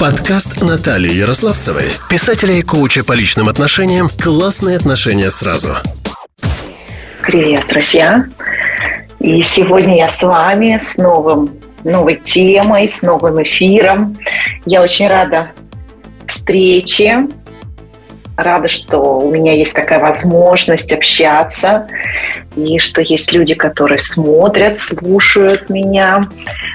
Подкаст Натальи Ярославцевой, писателя и коуча по личным отношениям «Классные отношения сразу». Привет, друзья! И сегодня я с вами с новым, новой темой, с новым эфиром. Я очень рада встрече, рада, что у меня есть такая возможность общаться, и что есть люди, которые смотрят, слушают меня,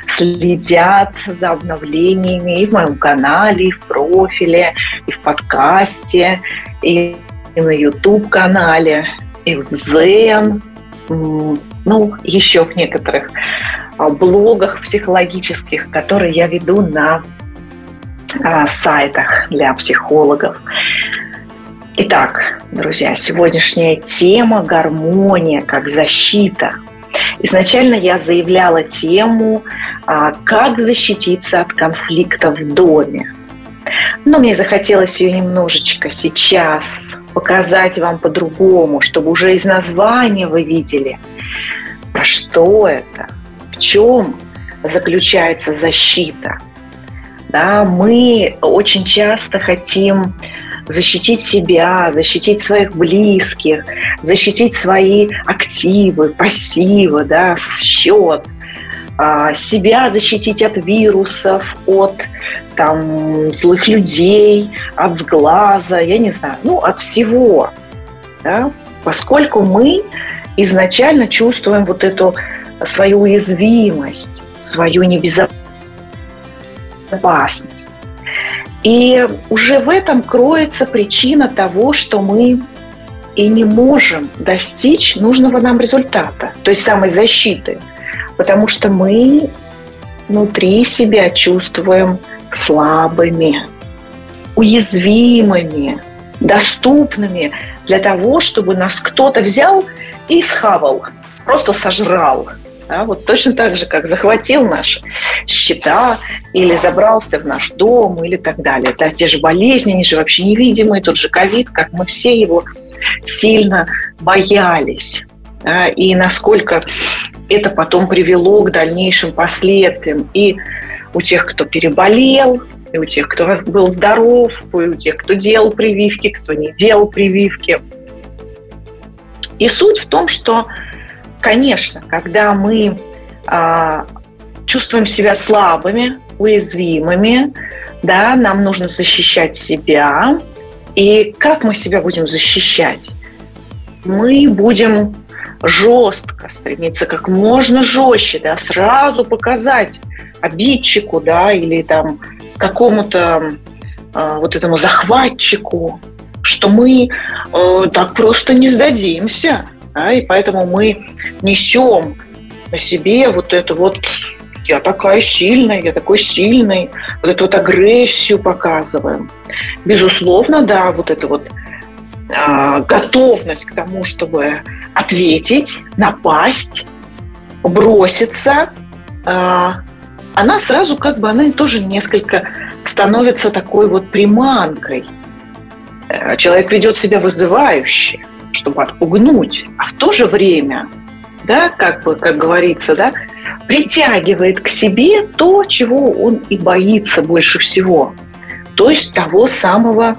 следят за обновлениями и в моем канале, и в профиле, и в подкасте, и на YouTube-канале, и в Zen, ну, еще в некоторых а, блогах психологических, которые я веду на а, сайтах для психологов. Итак, друзья, сегодняшняя тема – гармония как защита. Изначально я заявляла тему а, «Как защититься от конфликта в доме». Но мне захотелось ее немножечко сейчас показать вам по-другому, чтобы уже из названия вы видели, про что это, в чем заключается защита. Да, мы очень часто хотим защитить себя, защитить своих близких, защитить свои активы, пассивы, да, счет, а, себя защитить от вирусов, от там, злых людей, от сглаза, я не знаю, ну, от всего. Да? Поскольку мы изначально чувствуем вот эту свою уязвимость, свою небезопасность. И уже в этом кроется причина того, что мы и не можем достичь нужного нам результата, той самой защиты, потому что мы внутри себя чувствуем слабыми, уязвимыми, доступными для того, чтобы нас кто-то взял и схавал, просто сожрал – да, вот точно так же, как захватил наши счета или забрался в наш дом или так далее. Да, те же болезни, они же вообще невидимые, тот же ковид, как мы все его сильно боялись. Да, и насколько это потом привело к дальнейшим последствиям и у тех, кто переболел, и у тех, кто был здоров, и у тех, кто делал прививки, кто не делал прививки. И суть в том, что конечно, когда мы а, чувствуем себя слабыми, уязвимыми, да, нам нужно защищать себя. И как мы себя будем защищать? Мы будем жестко стремиться как можно жестче, да, сразу показать обидчику, да, или там какому-то э, вот этому захватчику, что мы э, так просто не сдадимся, да, и поэтому мы несем на себе вот это вот я такая сильная, я такой сильный, вот эту вот агрессию показываем. Безусловно, да, вот эта вот э, готовность к тому, чтобы ответить, напасть, броситься, э, она сразу как бы, она тоже несколько становится такой вот приманкой. Э, человек ведет себя вызывающе – чтобы отпугнуть, а в то же время, да, как бы, как говорится, да, притягивает к себе то, чего он и боится больше всего. То есть того самого,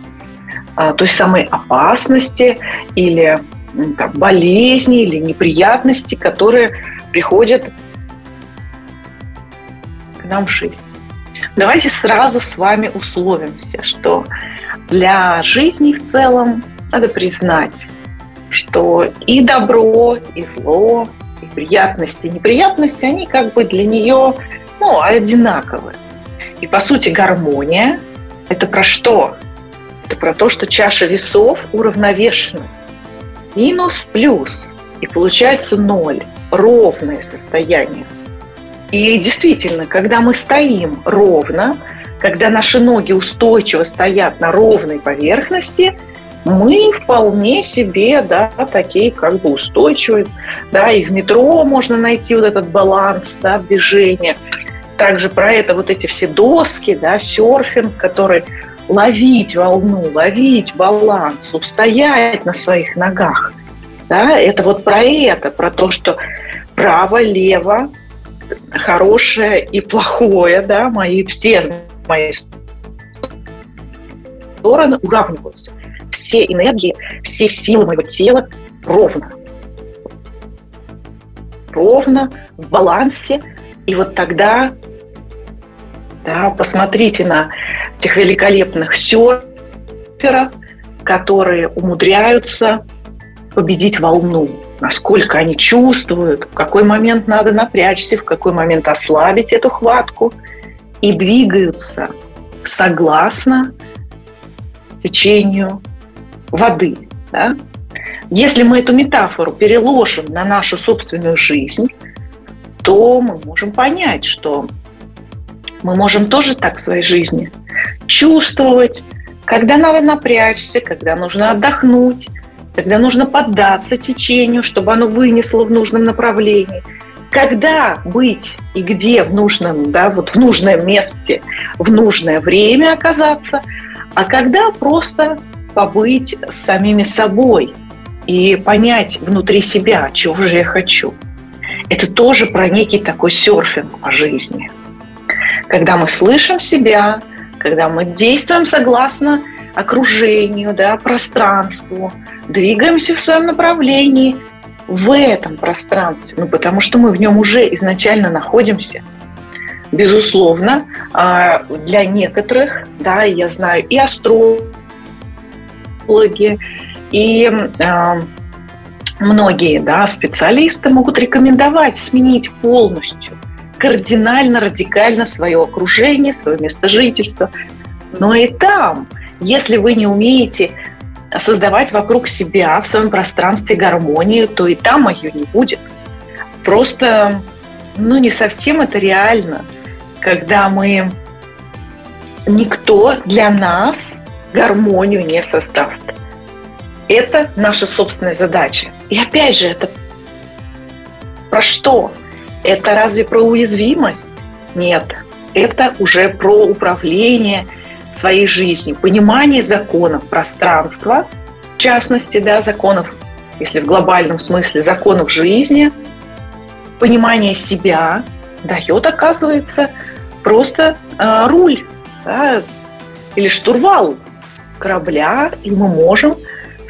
а, той самой опасности или там, болезни или неприятности, которые приходят к нам в жизнь. Давайте сразу с вами условимся, что для жизни в целом надо признать, что и добро, и зло, и приятности, и неприятности, они как бы для нее ну, одинаковы. И по сути гармония – это про что? Это про то, что чаша весов уравновешена. Минус, плюс. И получается ноль. Ровное состояние. И действительно, когда мы стоим ровно, когда наши ноги устойчиво стоят на ровной поверхности – мы вполне себе, да, такие как бы устойчивые, да, и в метро можно найти вот этот баланс, да, движения. Также про это вот эти все доски, да, серфинг, который ловить волну, ловить баланс, устоять на своих ногах. Да, это вот про это, про то, что право, лево, хорошее и плохое, да, мои все мои стороны уравниваются. Все энергии, все силы моего тела ровно. Ровно, в балансе. И вот тогда, да, посмотрите на этих великолепных серферов, которые умудряются победить волну, насколько они чувствуют, в какой момент надо напрячься, в какой момент ослабить эту хватку, и двигаются согласно течению воды. Да? Если мы эту метафору переложим на нашу собственную жизнь, то мы можем понять, что мы можем тоже так в своей жизни чувствовать, когда надо напрячься, когда нужно отдохнуть, когда нужно поддаться течению, чтобы оно вынесло в нужном направлении. Когда быть и где в нужном, да, вот в нужном месте, в нужное время оказаться, а когда просто побыть с самими собой и понять внутри себя, чего же я хочу. Это тоже про некий такой серфинг по жизни. Когда мы слышим себя, когда мы действуем согласно окружению, да, пространству, двигаемся в своем направлении в этом пространстве, ну, потому что мы в нем уже изначально находимся. Безусловно, а, для некоторых, да, я знаю и астрологи, и а, многие да, специалисты могут рекомендовать сменить полностью, кардинально, радикально свое окружение, свое место жительства. Но и там если вы не умеете создавать вокруг себя в своем пространстве гармонию, то и там ее не будет. Просто, ну, не совсем это реально, когда мы никто для нас гармонию не создаст. Это наша собственная задача. И опять же, это про что? Это разве про уязвимость? Нет. Это уже про управление – своей жизнью, понимание законов пространства, в частности, да, законов, если в глобальном смысле, законов жизни, понимание себя дает, оказывается, просто э, руль да, или штурвал корабля, и мы можем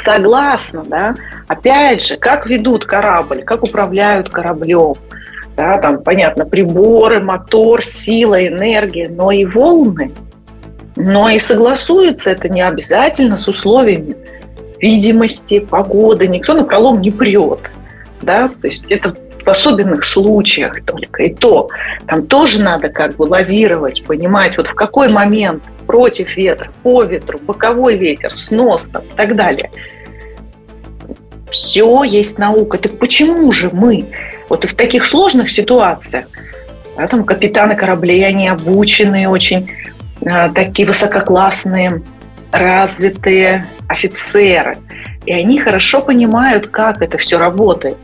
согласно, да, опять же, как ведут корабль, как управляют кораблем, да, там, понятно, приборы, мотор, сила, энергия, но и волны – но и согласуется это не обязательно с условиями видимости, погоды. Никто на пролом не прет. Да? То есть это в особенных случаях только. И то, там тоже надо как бы лавировать, понимать, вот в какой момент против ветра, по ветру, боковой ветер, снос там, и так далее. Все есть наука. Так почему же мы вот в таких сложных ситуациях, да, там капитаны кораблей, они обученные очень, Э, такие высококлассные, развитые офицеры. И они хорошо понимают, как это все работает.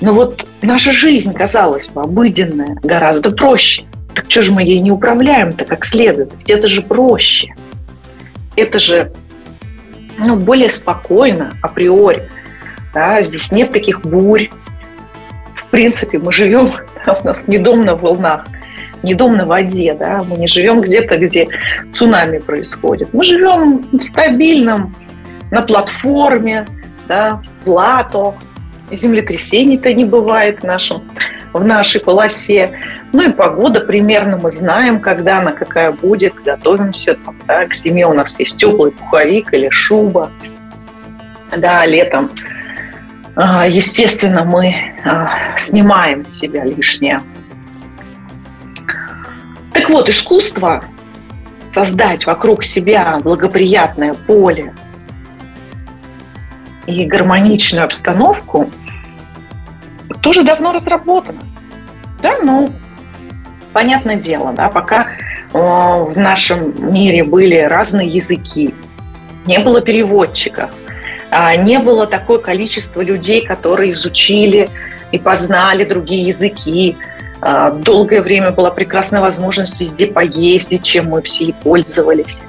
Но вот наша жизнь, казалось бы, обыденная, гораздо проще. Так что же мы ей не управляем-то как следует? Ведь это же проще. Это же ну, более спокойно априори. Да? Здесь нет таких бурь. В принципе, мы живем, у нас не дом на волнах не дом на воде, да, мы не живем где-то, где цунами происходит. Мы живем в стабильном, на платформе, да, в лато, землетрясений-то не бывает в, нашем, в нашей полосе. Ну и погода примерно мы знаем, когда она какая будет, готовимся там, да, к зиме у нас есть теплый пуховик или шуба. Да, летом, а, естественно, мы а, снимаем с себя лишнее так вот, искусство создать вокруг себя благоприятное поле и гармоничную обстановку тоже давно разработано. Да, ну, понятное дело, да, пока э, в нашем мире были разные языки, не было переводчиков, э, не было такое количество людей, которые изучили и познали другие языки, а, долгое время была прекрасная возможность везде поездить, чем мы все и пользовались.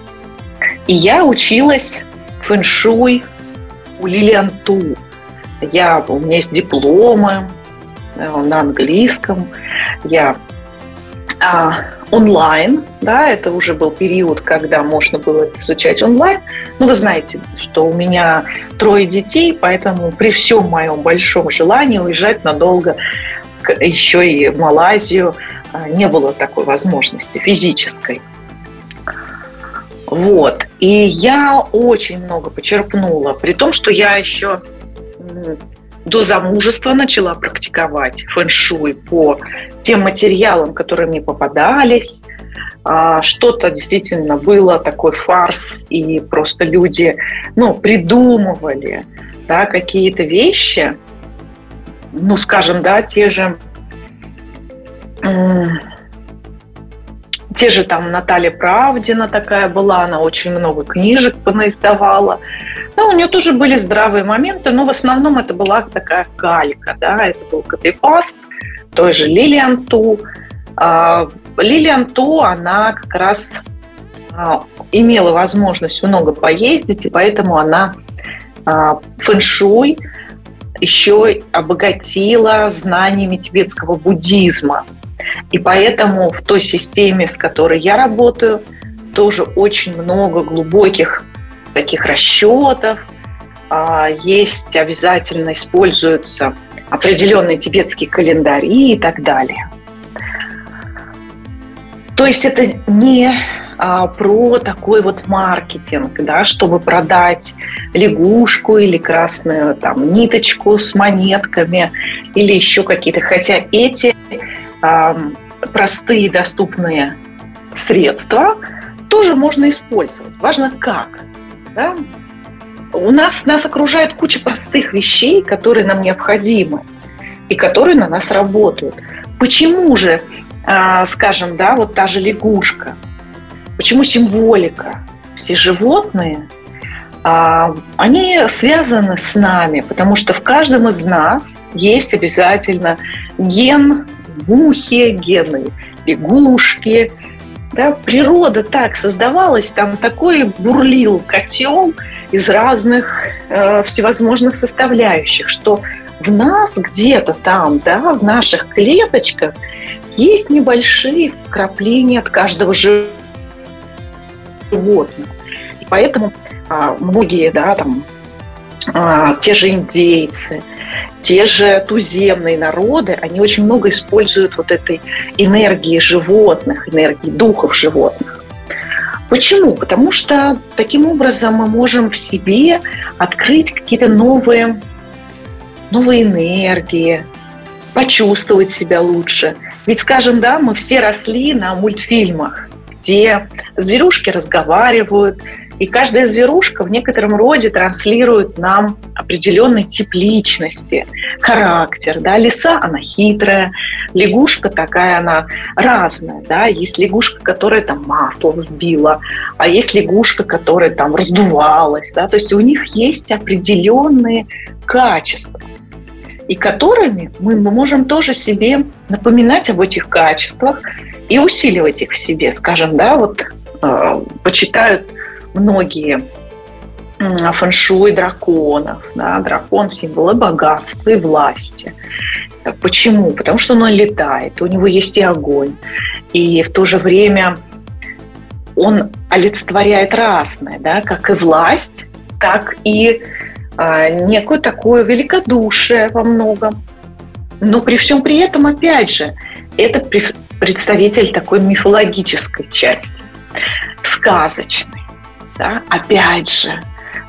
И я училась фэншуй у Лилиан Ту. Я, у меня есть дипломы э, на английском. Я а, онлайн, да, это уже был период, когда можно было изучать онлайн. Но вы знаете, что у меня трое детей, поэтому при всем моем большом желании уезжать надолго еще и в Малайзию а, не было такой возможности физической. Вот. И я очень много почерпнула, при том, что я еще до замужества начала практиковать фэн-шуй по тем материалам, которые мне попадались. А, что-то действительно было такой фарс, и просто люди ну, придумывали да, какие-то вещи, ну, скажем, да, те же те же там Наталья Правдина такая была, она очень много книжек понаиздавала. Да, у нее тоже были здравые моменты, но в основном это была такая калька, да, это был копипаст той же Лилиан Ту. А, Лилиан Ту, она как раз а, имела возможность много поездить, и поэтому она а, фэншуй еще обогатила знаниями тибетского буддизма – и поэтому в той системе, с которой я работаю, тоже очень много глубоких таких расчетов. А, есть обязательно используются определенные тибетские календари и так далее. То есть это не а, про такой вот маркетинг, да, чтобы продать лягушку или красную там ниточку с монетками или еще какие-то. Хотя эти простые доступные средства тоже можно использовать. Важно как. Да? У нас нас окружает куча простых вещей, которые нам необходимы и которые на нас работают. Почему же, а, скажем, да, вот та же лягушка, почему символика? Все животные, а, они связаны с нами, потому что в каждом из нас есть обязательно ген мухи, гены лягушки. Да, природа так создавалась, там такой бурлил котел из разных э, всевозможных составляющих, что в нас где-то там, да, в наших клеточках есть небольшие вкрапления от каждого животного. И поэтому а, многие, да, там, а, те же индейцы, те же туземные народы, они очень много используют вот этой энергии животных, энергии духов животных. Почему? Потому что таким образом мы можем в себе открыть какие-то новые, новые энергии, почувствовать себя лучше. Ведь, скажем, да, мы все росли на мультфильмах, где зверюшки разговаривают, и каждая зверушка в некотором роде транслирует нам определенный тип личности, характер. Да? Лиса, она хитрая, лягушка такая, она разная. Да? Есть лягушка, которая там масло взбила, а есть лягушка, которая там раздувалась. Да? То есть у них есть определенные качества и которыми мы можем тоже себе напоминать об этих качествах и усиливать их в себе. Скажем, да, вот э, почитают многие фэншуй драконов. Да? Дракон – символ богатства, и власти. Почему? Потому что он летает, у него есть и огонь. И в то же время он олицетворяет разное, да? как и власть, так и а, некое такое великодушие во многом. Но при всем при этом, опять же, это представитель такой мифологической части, сказочной. Да? Опять же,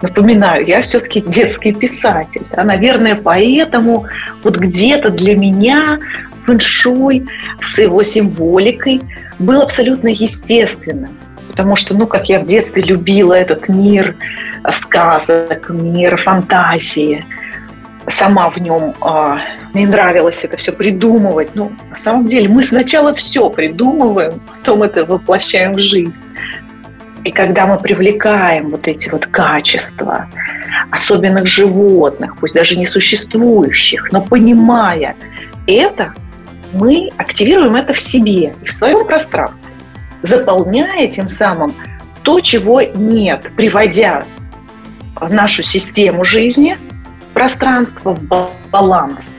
напоминаю, я все-таки детский писатель. Да? Наверное, поэтому вот где-то для меня фэншуй с его символикой был абсолютно естественным. Потому что, ну, как я в детстве любила этот мир сказок, мир фантазии, сама в нем э, мне нравилось это все придумывать. Ну, на самом деле, мы сначала все придумываем, потом это воплощаем в жизнь. И когда мы привлекаем вот эти вот качества особенных животных, пусть даже не существующих, но понимая это, мы активируем это в себе и в своем пространстве, заполняя тем самым то, чего нет, приводя нашу систему жизни, пространство в баланс.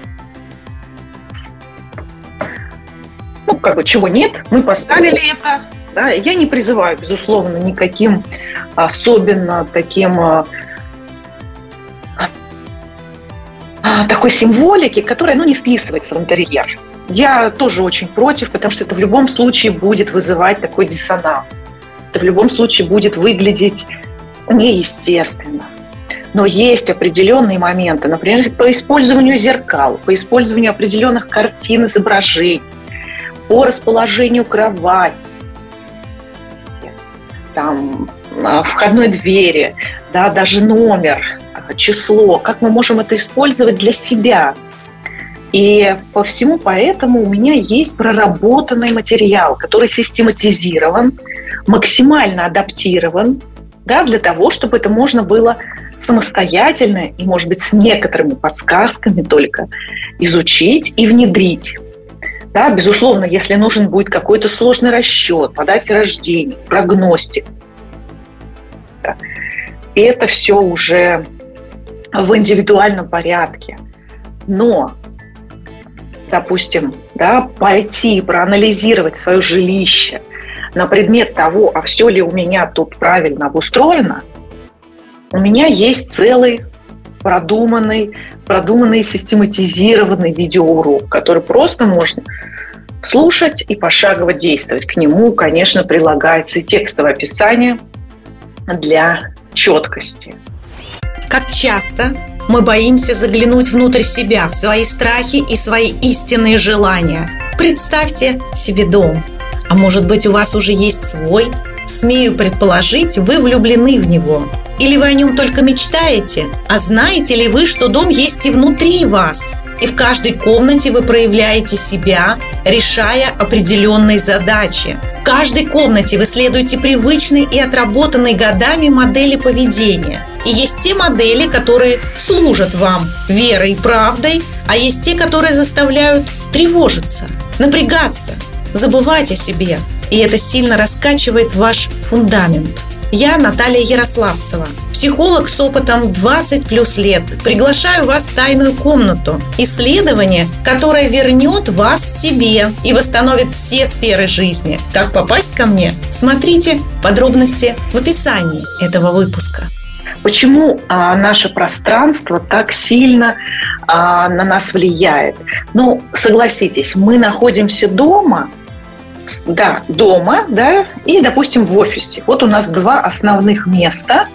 Ну, как бы чего нет, мы поставили это. Да? Я не призываю, безусловно, никаким особенно таким а, а, такой символики, которая ну, не вписывается в интерьер. Я тоже очень против, потому что это в любом случае будет вызывать такой диссонанс. Это в любом случае будет выглядеть неестественно. Но есть определенные моменты, например, по использованию зеркал, по использованию определенных картин, изображений, по расположению кровати, там, а, входной двери, да, даже номер, число, как мы можем это использовать для себя. И по всему поэтому у меня есть проработанный материал, который систематизирован, максимально адаптирован да, для того, чтобы это можно было самостоятельно и, может быть, с некоторыми подсказками только изучить и внедрить. Да, безусловно, если нужен будет какой-то сложный расчет по дате рождения, прогностик, это все уже в индивидуальном порядке. Но, допустим, да, пойти проанализировать свое жилище на предмет того, а все ли у меня тут правильно обустроено, у меня есть целый продуманный, продуманный, систематизированный видеоурок, который просто можно слушать и пошагово действовать. К нему, конечно, прилагается и текстовое описание для четкости. Как часто мы боимся заглянуть внутрь себя, в свои страхи и свои истинные желания. Представьте себе дом. А может быть, у вас уже есть свой? Смею предположить, вы влюблены в него. Или вы о нем только мечтаете? А знаете ли вы, что дом есть и внутри вас? И в каждой комнате вы проявляете себя, решая определенные задачи. В каждой комнате вы следуете привычной и отработанной годами модели поведения. И есть те модели, которые служат вам верой и правдой, а есть те, которые заставляют тревожиться, напрягаться, забывать о себе. И это сильно раскачивает ваш фундамент – я Наталья Ярославцева, психолог с опытом 20 плюс лет. Приглашаю вас в тайную комнату. Исследование, которое вернет вас себе и восстановит все сферы жизни. Как попасть ко мне? Смотрите подробности в описании этого выпуска. Почему а, наше пространство так сильно а, на нас влияет? Ну, согласитесь, мы находимся дома, да, дома, да, и, допустим, в офисе. Вот у нас два основных места,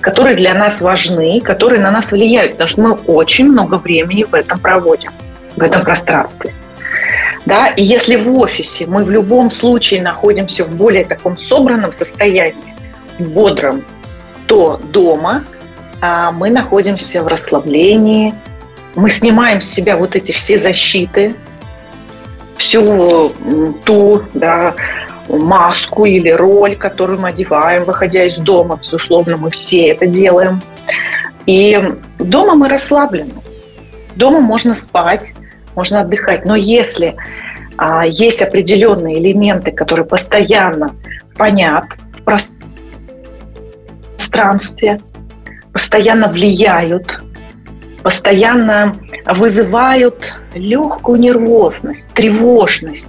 которые для нас важны, которые на нас влияют, потому что мы очень много времени в этом проводим, в этом пространстве. Да, и если в офисе мы в любом случае находимся в более таком собранном состоянии, бодром, то дома а, мы находимся в расслаблении, мы снимаем с себя вот эти все защиты, всю ту да, маску или роль, которую мы одеваем, выходя из дома. Безусловно, мы все это делаем. И дома мы расслаблены. Дома можно спать, можно отдыхать. Но если а, есть определенные элементы, которые постоянно понят в пространстве, постоянно влияют постоянно вызывают легкую нервозность, тревожность,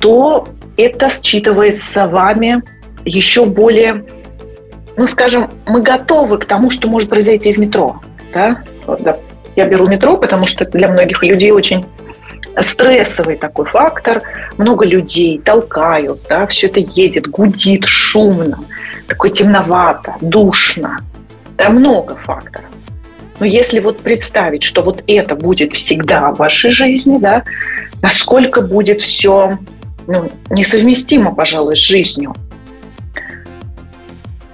то это считывается вами еще более, ну, скажем, мы готовы к тому, что может произойти в метро. Да? Я беру метро, потому что для многих людей очень стрессовый такой фактор. Много людей толкают, да, все это едет, гудит, шумно, такой темновато, душно. Да, много факторов. Но если вот представить, что вот это будет всегда в вашей жизни, да, насколько будет все ну, несовместимо, пожалуй, с жизнью.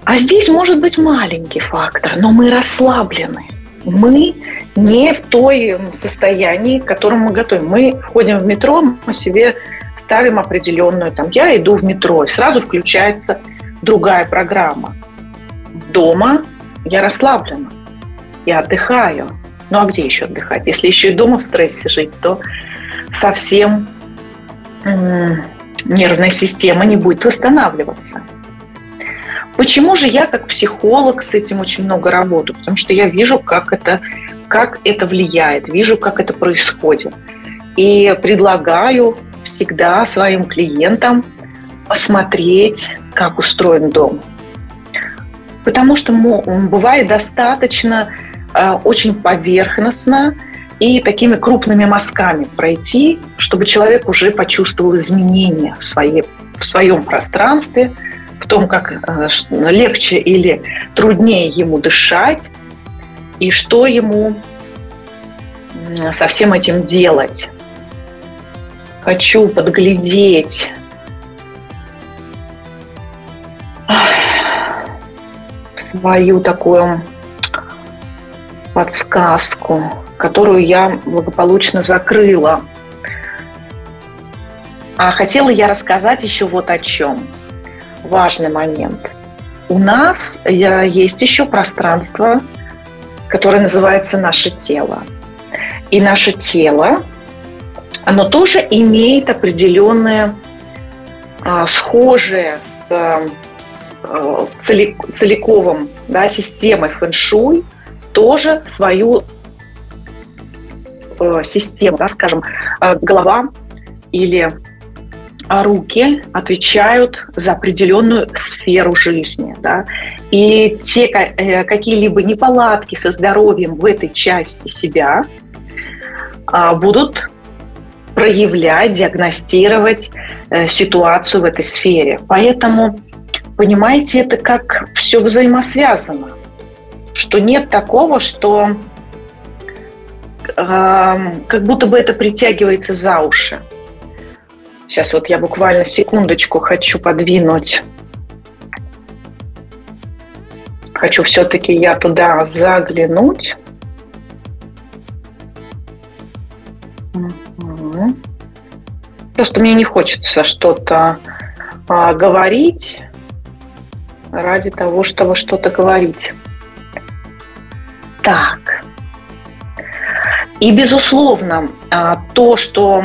А здесь может быть маленький фактор, но мы расслаблены. Мы не в той состоянии, к которому мы готовим. Мы входим в метро, мы себе ставим определенную, там, я иду в метро, и сразу включается другая программа. Дома я расслаблена я отдыхаю. Ну а где еще отдыхать? Если еще и дома в стрессе жить, то совсем нервная система не будет восстанавливаться. Почему же я как психолог с этим очень много работаю? Потому что я вижу, как это, как это влияет, вижу, как это происходит. И предлагаю всегда своим клиентам посмотреть, как устроен дом. Потому что бывает достаточно очень поверхностно и такими крупными мазками пройти, чтобы человек уже почувствовал изменения в, своей, в своем пространстве, в том, как э, легче или труднее ему дышать, и что ему со всем этим делать. Хочу подглядеть свою такую подсказку, которую я благополучно закрыла. А хотела я рассказать еще вот о чем. Важный момент. У нас есть еще пространство, которое называется наше тело. И наше тело, оно тоже имеет определенное а, схожее с а, целиковым да, системой фэн-шуй, тоже свою э, систему, да, скажем, э, голова или руки отвечают за определенную сферу жизни. Да? И те э, какие-либо неполадки со здоровьем в этой части себя а, будут проявлять, диагностировать ситуацию в этой сфере. Поэтому, понимаете, это как все взаимосвязано, что нет такого, что э, как будто бы это притягивается за уши. Сейчас вот я буквально секундочку хочу подвинуть. Хочу все-таки я туда заглянуть. Просто мне не хочется что-то а, говорить ради того, чтобы что-то говорить. И, безусловно, а, то, что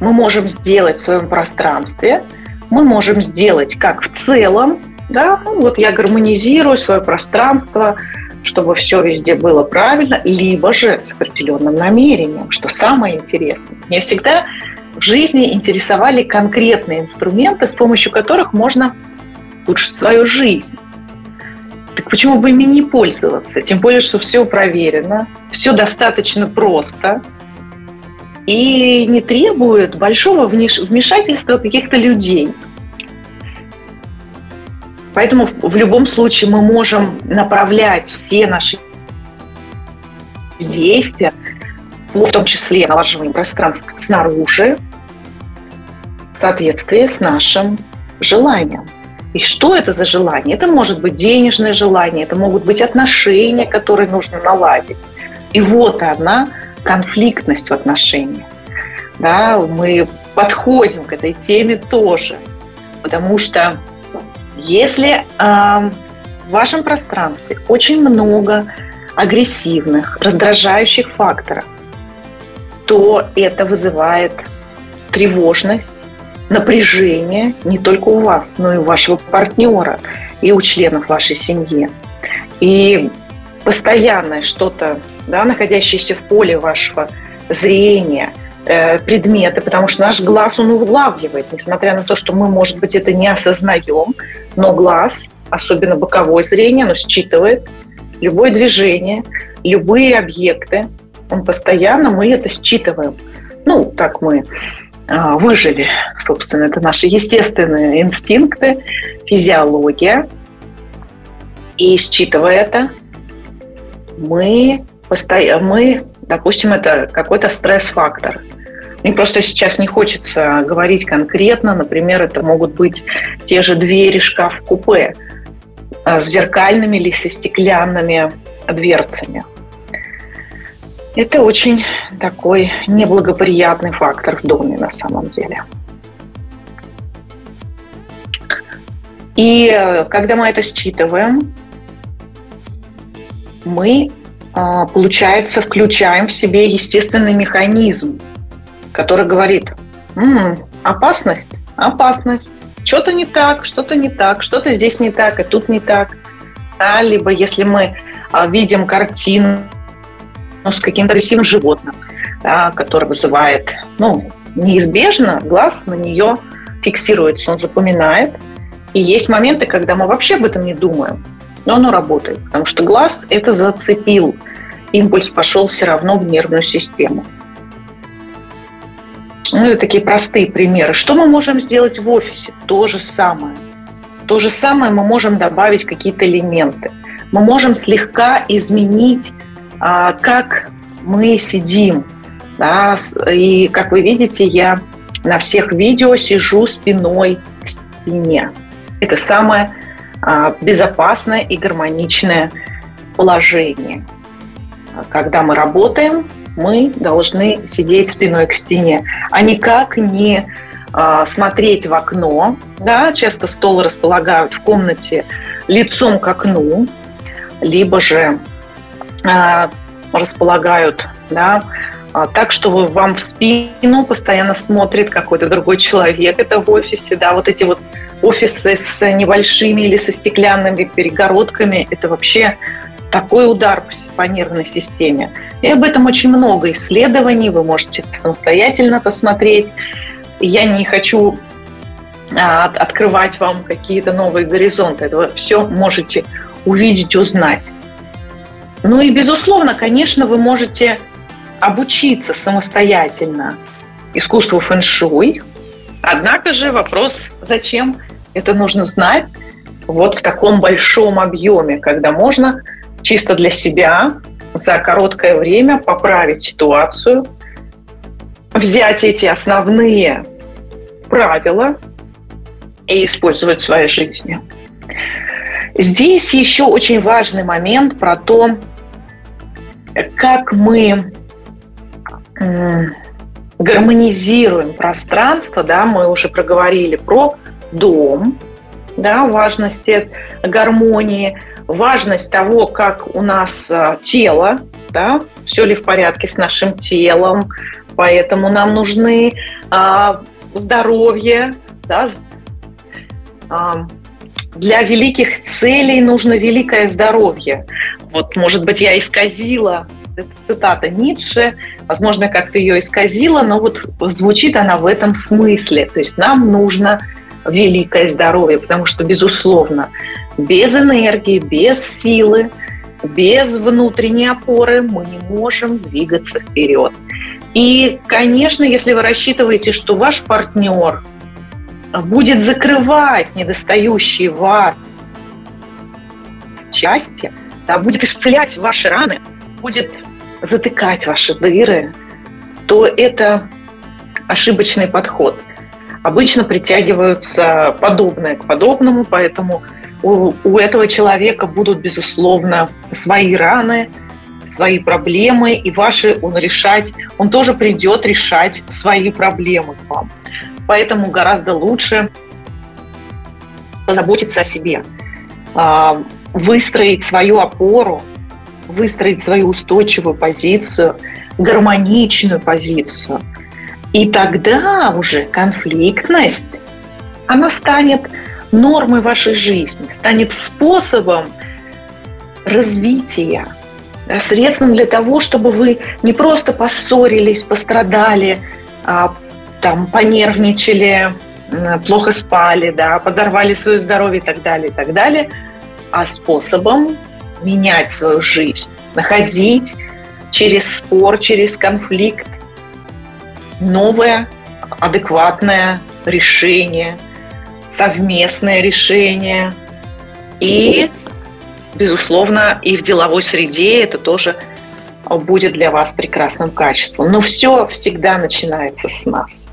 мы можем сделать в своем пространстве, мы можем сделать как в целом, да, ну, вот я гармонизирую свое пространство, чтобы все везде было правильно, либо же с определенным намерением, что самое интересное. Мне всегда в жизни интересовали конкретные инструменты, с помощью которых можно улучшить свою жизнь. Так почему бы ими не пользоваться? Тем более, что все проверено, все достаточно просто и не требует большого вмешательства каких-то людей. Поэтому в любом случае мы можем направлять все наши действия, в том числе налаживанием пространства снаружи, в соответствии с нашим желанием. И что это за желание? Это может быть денежное желание, это могут быть отношения, которые нужно наладить. И вот она, конфликтность в отношениях. Да, мы подходим к этой теме тоже, потому что если э, в вашем пространстве очень много агрессивных, раздражающих факторов, то это вызывает тревожность, напряжение не только у вас, но и у вашего партнера и у членов вашей семьи. И постоянное что-то, да, находящееся в поле вашего зрения, э, предметы, потому что наш глаз, он улавливает, несмотря на то, что мы, может быть, это не осознаем, но глаз, особенно боковое зрение, оно считывает любое движение, любые объекты, он постоянно, мы это считываем. Ну, так мы выжили, собственно, это наши естественные инстинкты, физиология. И считывая это, мы, постоянно, мы допустим, это какой-то стресс-фактор. Мне просто сейчас не хочется говорить конкретно. Например, это могут быть те же двери шкаф-купе а, с зеркальными или со стеклянными дверцами. Это очень такой неблагоприятный фактор в доме на самом деле. И э, когда мы это считываем, мы, а, получается, включаем в себе естественный механизм, который говорит, м-м, опасность, опасность, что-то не так, что-то не так, что-то здесь не так, и тут не так. Да, либо если мы а, видим картину с каким-то агрессивным животным, да, который вызывает, ну, неизбежно глаз на нее фиксируется, он запоминает. И есть моменты, когда мы вообще об этом не думаем, но оно работает, потому что глаз это зацепил. Импульс пошел все равно в нервную систему. Ну, это такие простые примеры. Что мы можем сделать в офисе? То же самое. То же самое мы можем добавить какие-то элементы. Мы можем слегка изменить, как мы сидим. Да? И, как вы видите, я на всех видео сижу спиной к стене. Это самое а, безопасное и гармоничное положение. Когда мы работаем, мы должны сидеть спиной к стене, а никак не э, смотреть в окно. Да? Часто стол располагают в комнате лицом к окну, либо же располагают да, так, что вам в спину постоянно смотрит какой-то другой человек. Это в офисе, да, вот эти вот офисы с небольшими или со стеклянными перегородками, это вообще такой удар по нервной системе. И об этом очень много исследований, вы можете самостоятельно посмотреть. Я не хочу а, открывать вам какие-то новые горизонты. Это все можете увидеть, узнать. Ну и, безусловно, конечно, вы можете обучиться самостоятельно искусству фэн-шуй. Однако же вопрос, зачем это нужно знать вот в таком большом объеме, когда можно чисто для себя за короткое время поправить ситуацию, взять эти основные правила и использовать в своей жизни. Здесь еще очень важный момент про то, как мы гармонизируем пространство, да, мы уже проговорили про дом, да, важности гармонии, важность того, как у нас а, тело, да, все ли в порядке с нашим телом, поэтому нам нужны а, здоровье, да, а, для великих целей нужно великое здоровье. Вот, может быть, я исказила это цитата Ницше, возможно, как-то ее исказила, но вот звучит она в этом смысле. То есть нам нужно великое здоровье, потому что, безусловно, без энергии, без силы, без внутренней опоры мы не можем двигаться вперед. И, конечно, если вы рассчитываете, что ваш партнер будет закрывать недостающие вас части, да, будет исцелять ваши раны, будет затыкать ваши дыры, то это ошибочный подход. Обычно притягиваются подобное к подобному, поэтому у, у этого человека будут, безусловно, свои раны, свои проблемы, и ваши он решать, он тоже придет решать свои проблемы к вам. Поэтому гораздо лучше позаботиться о себе, а, выстроить свою опору, выстроить свою устойчивую позицию, гармоничную позицию. И тогда уже конфликтность, она станет нормой вашей жизни, станет способом развития, средством для того, чтобы вы не просто поссорились, пострадали, а, там, понервничали, плохо спали, да, подорвали свое здоровье и так далее, и так далее, а способом менять свою жизнь, находить через спор, через конфликт новое адекватное решение – совместное решение. И, безусловно, и в деловой среде это тоже будет для вас прекрасным качеством. Но все всегда начинается с нас.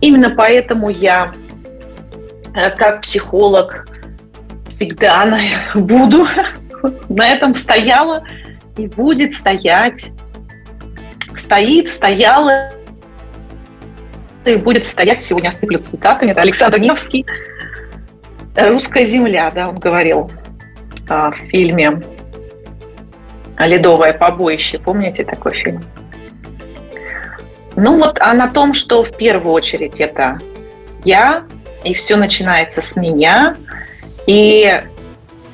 Именно поэтому я, э, как психолог, всегда буду на этом стояла и будет стоять, стоит, стояла и будет стоять, сегодня осыплю цитатами, это Александр Невский, «Русская земля», да, он говорил а, в фильме «Ледовое побоище». Помните такой фильм? Ну вот, а на том, что в первую очередь это я, и все начинается с меня, и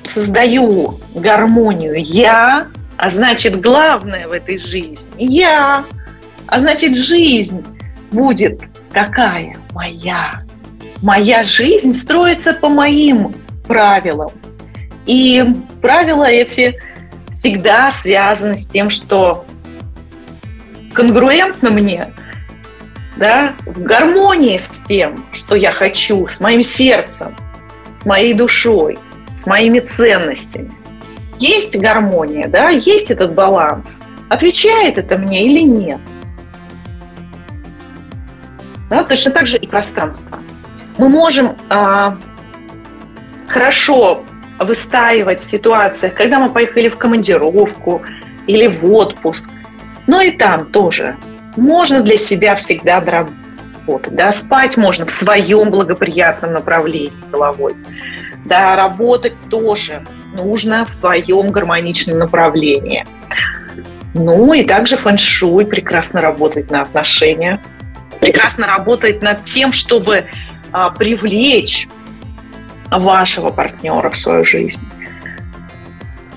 создаю гармонию я, а значит, главное в этой жизни я, а значит, жизнь будет такая моя. Моя жизнь строится по моим правилам. И правила эти всегда связаны с тем, что конгруентно мне, да, в гармонии с тем, что я хочу, с моим сердцем, с моей душой, с моими ценностями. Есть гармония, да, есть этот баланс. Отвечает это мне или нет? Да, точно так же и пространство. Мы можем а, хорошо выстаивать в ситуациях, когда мы поехали в командировку или в отпуск. Но и там тоже можно для себя всегда доработать. Да? Спать можно в своем благоприятном направлении головой. Да, работать тоже нужно в своем гармоничном направлении. Ну и также фэн-шуй прекрасно работает на отношения, прекрасно работает над тем, чтобы а, привлечь вашего партнера в свою жизнь.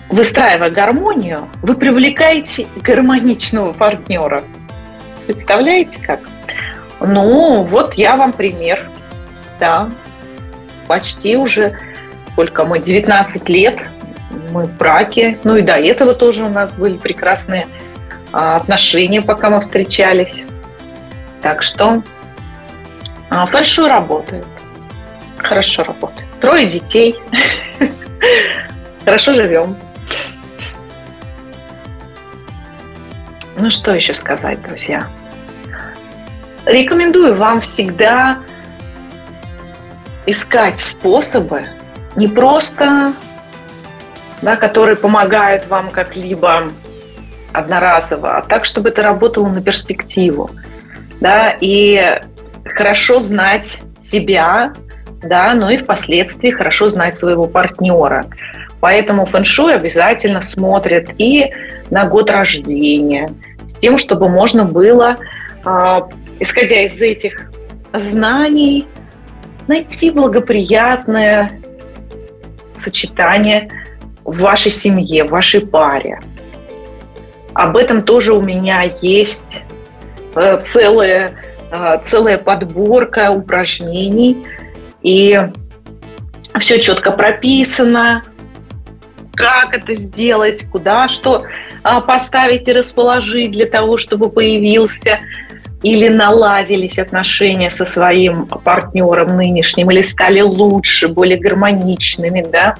Выстраивая гармонию, вы привлекаете гармоничного партнера. Представляете как? Ну, вот я вам пример. Да, почти уже, сколько мы, 19 лет мы в браке. Ну и до этого тоже у нас были прекрасные а, отношения, пока мы встречались. Так что а, фэншуй работает. Хорошо работает. Трое детей. Хорошо живем. Ну что еще сказать, друзья? Рекомендую вам всегда искать способы не просто, да, которые помогают вам как-либо одноразово, а так, чтобы это работало на перспективу. Да, и хорошо знать себя, да, но и впоследствии хорошо знать своего партнера. Поэтому фэншуй обязательно смотрит и на год рождения, с тем, чтобы можно было, а, исходя из этих знаний, найти благоприятное сочетание в вашей семье, в вашей паре. Об этом тоже у меня есть э, целая, э, целая подборка упражнений – и все четко прописано, как это сделать, куда что а, поставить и расположить для того, чтобы появился или наладились отношения со своим партнером нынешним, или стали лучше, более гармоничными, да.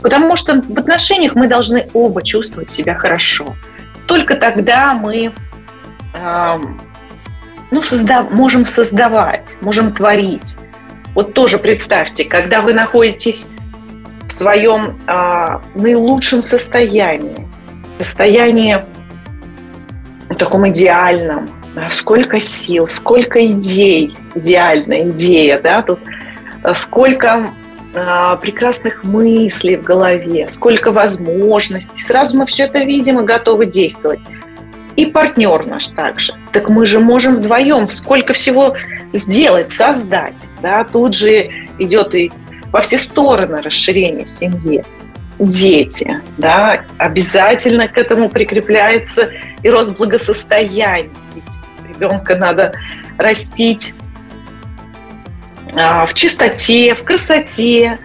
Потому что в отношениях мы должны оба чувствовать себя хорошо. Только тогда мы э, ну, созда- можем создавать, можем творить. Вот тоже представьте, когда вы находитесь в своем а, наилучшем состоянии, состоянии таком идеальном, сколько сил, сколько идей, идеальная идея, да, тут а, сколько а, прекрасных мыслей в голове, сколько возможностей. Сразу мы все это видим и готовы действовать. И партнер наш также. Так мы же можем вдвоем сколько всего сделать, создать. Да? Тут же идет и во все стороны расширение семьи. Дети, да, обязательно к этому прикрепляется и рост благосостояния. Ведь ребенка надо растить а, в чистоте, в красоте,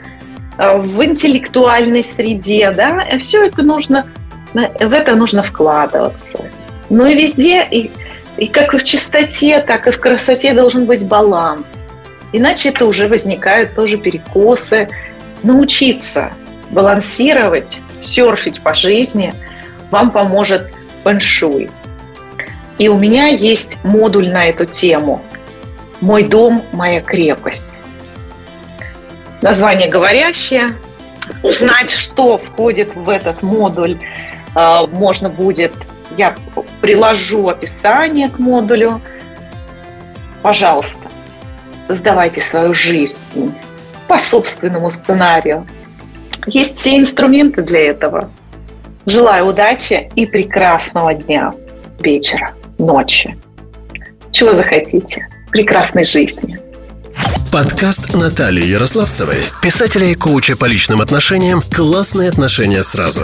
а, в интеллектуальной среде, да, все это нужно, в это нужно вкладываться. Ну и везде, и и как и в чистоте, так и в красоте должен быть баланс. Иначе это уже возникают тоже перекосы. Научиться балансировать, серфить по жизни вам поможет фэншуй. И у меня есть модуль на эту тему «Мой дом, моя крепость». Название говорящее. Узнать, что входит в этот модуль, а, можно будет я приложу описание к модулю. Пожалуйста, создавайте свою жизнь по собственному сценарию. Есть все инструменты для этого. Желаю удачи и прекрасного дня, вечера, ночи. Чего захотите. Прекрасной жизни. Подкаст Натальи Ярославцевой, писателя и коуча по личным отношениям «Классные отношения сразу».